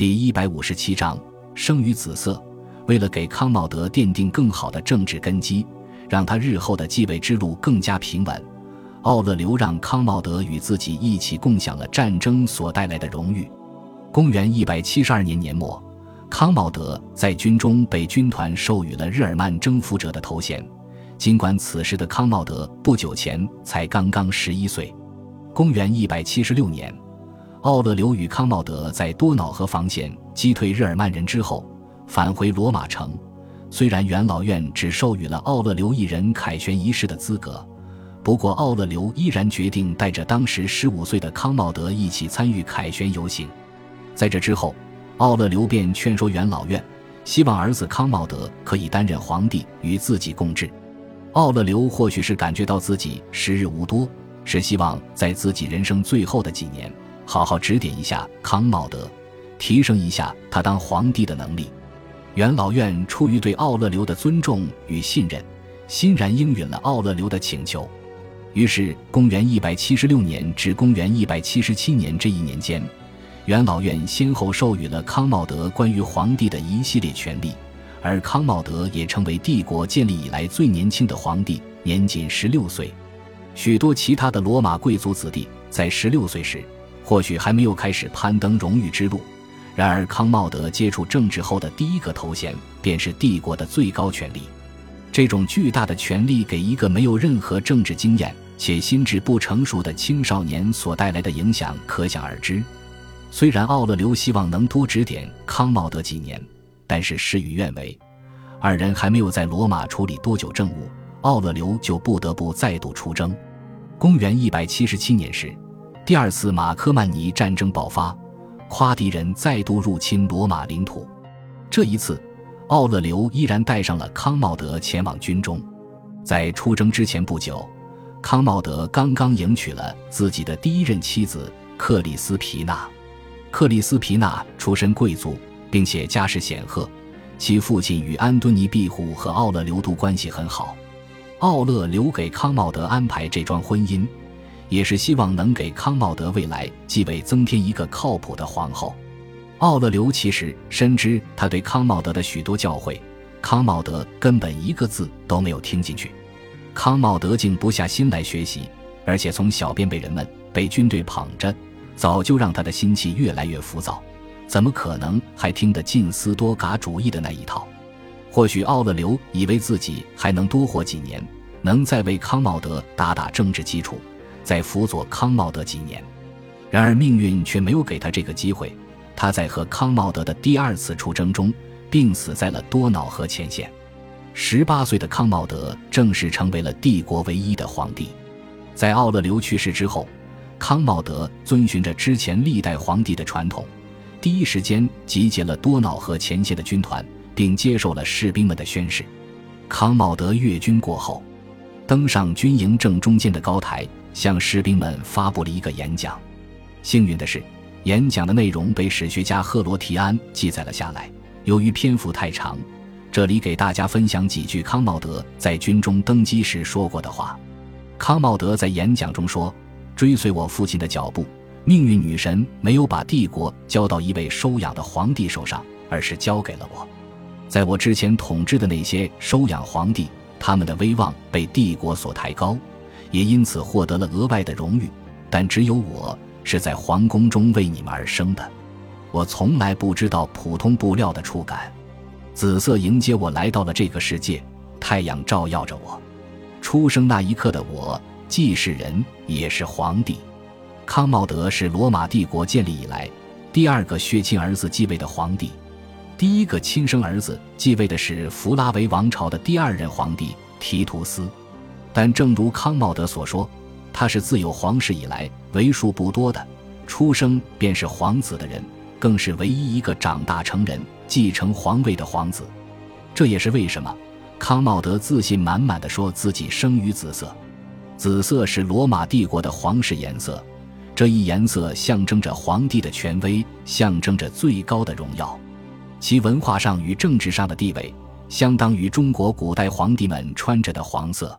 第一百五十七章生于紫色。为了给康茂德奠定更好的政治根基，让他日后的继位之路更加平稳，奥勒留让康茂德与自己一起共享了战争所带来的荣誉。公元一百七十二年年末，康茂德在军中被军团授予了日耳曼征服者的头衔。尽管此时的康茂德不久前才刚刚十一岁。公元一百七十六年，奥勒留与康茂德在多瑙河防线击退日耳曼人之后。返回罗马城，虽然元老院只授予了奥勒留一人凯旋仪式的资格，不过奥勒留依然决定带着当时十五岁的康茂德一起参与凯旋游行。在这之后，奥勒留便劝说元老院，希望儿子康茂德可以担任皇帝，与自己共治。奥勒留或许是感觉到自己时日无多，是希望在自己人生最后的几年，好好指点一下康茂德，提升一下他当皇帝的能力。元老院出于对奥勒留的尊重与信任，欣然应允了奥勒留的请求。于是，公元一百七十六年至公元一百七十七年这一年间，元老院先后授予了康茂德关于皇帝的一系列权利，而康茂德也成为帝国建立以来最年轻的皇帝，年仅十六岁。许多其他的罗马贵族子弟在十六岁时，或许还没有开始攀登荣誉之路。然而，康茂德接触政治后的第一个头衔便是帝国的最高权力。这种巨大的权力给一个没有任何政治经验且心智不成熟的青少年所带来的影响可想而知。虽然奥勒留希望能多指点康茂德几年，但是事与愿违。二人还没有在罗马处理多久政务，奥勒留就不得不再度出征。公元一百七十七年时，第二次马科曼尼战争爆发。夸敌人再度入侵罗马领土，这一次，奥勒留依然带上了康茂德前往军中。在出征之前不久，康茂德刚刚迎娶了自己的第一任妻子克里斯皮娜。克里斯皮娜出身贵族，并且家世显赫，其父亲与安敦尼庇护和奥勒留都关系很好。奥勒留给康茂德安排这桩婚姻。也是希望能给康茂德未来继位增添一个靠谱的皇后。奥勒留其实深知他对康茂德的许多教诲，康茂德根本一个字都没有听进去。康茂德静不下心来学习，而且从小便被人们、被军队捧着，早就让他的心气越来越浮躁。怎么可能还听得进斯多嘎主义的那一套？或许奥勒留以为自己还能多活几年，能再为康茂德打打政治基础。在辅佐康茂德几年，然而命运却没有给他这个机会。他在和康茂德的第二次出征中病死在了多瑙河前线。十八岁的康茂德正式成为了帝国唯一的皇帝。在奥勒留去世之后，康茂德遵循着之前历代皇帝的传统，第一时间集结了多瑙河前线的军团，并接受了士兵们的宣誓。康茂德阅军过后，登上军营正中间的高台。向士兵们发布了一个演讲。幸运的是，演讲的内容被史学家赫罗提安记载了下来。由于篇幅太长，这里给大家分享几句康茂德在军中登基时说过的话。康茂德在演讲中说：“追随我父亲的脚步，命运女神没有把帝国交到一位收养的皇帝手上，而是交给了我。在我之前统治的那些收养皇帝，他们的威望被帝国所抬高。”也因此获得了额外的荣誉，但只有我是在皇宫中为你们而生的。我从来不知道普通布料的触感。紫色迎接我来到了这个世界，太阳照耀着我。出生那一刻的我，既是人，也是皇帝。康茂德是罗马帝国建立以来第二个血亲儿子继位的皇帝，第一个亲生儿子继位的是弗拉维王朝的第二任皇帝提图斯。但正如康茂德所说，他是自有皇室以来为数不多的出生便是皇子的人，更是唯一一个长大成人继承皇位的皇子。这也是为什么康茂德自信满满的说自己生于紫色。紫色是罗马帝国的皇室颜色，这一颜色象征着皇帝的权威，象征着最高的荣耀。其文化上与政治上的地位，相当于中国古代皇帝们穿着的黄色。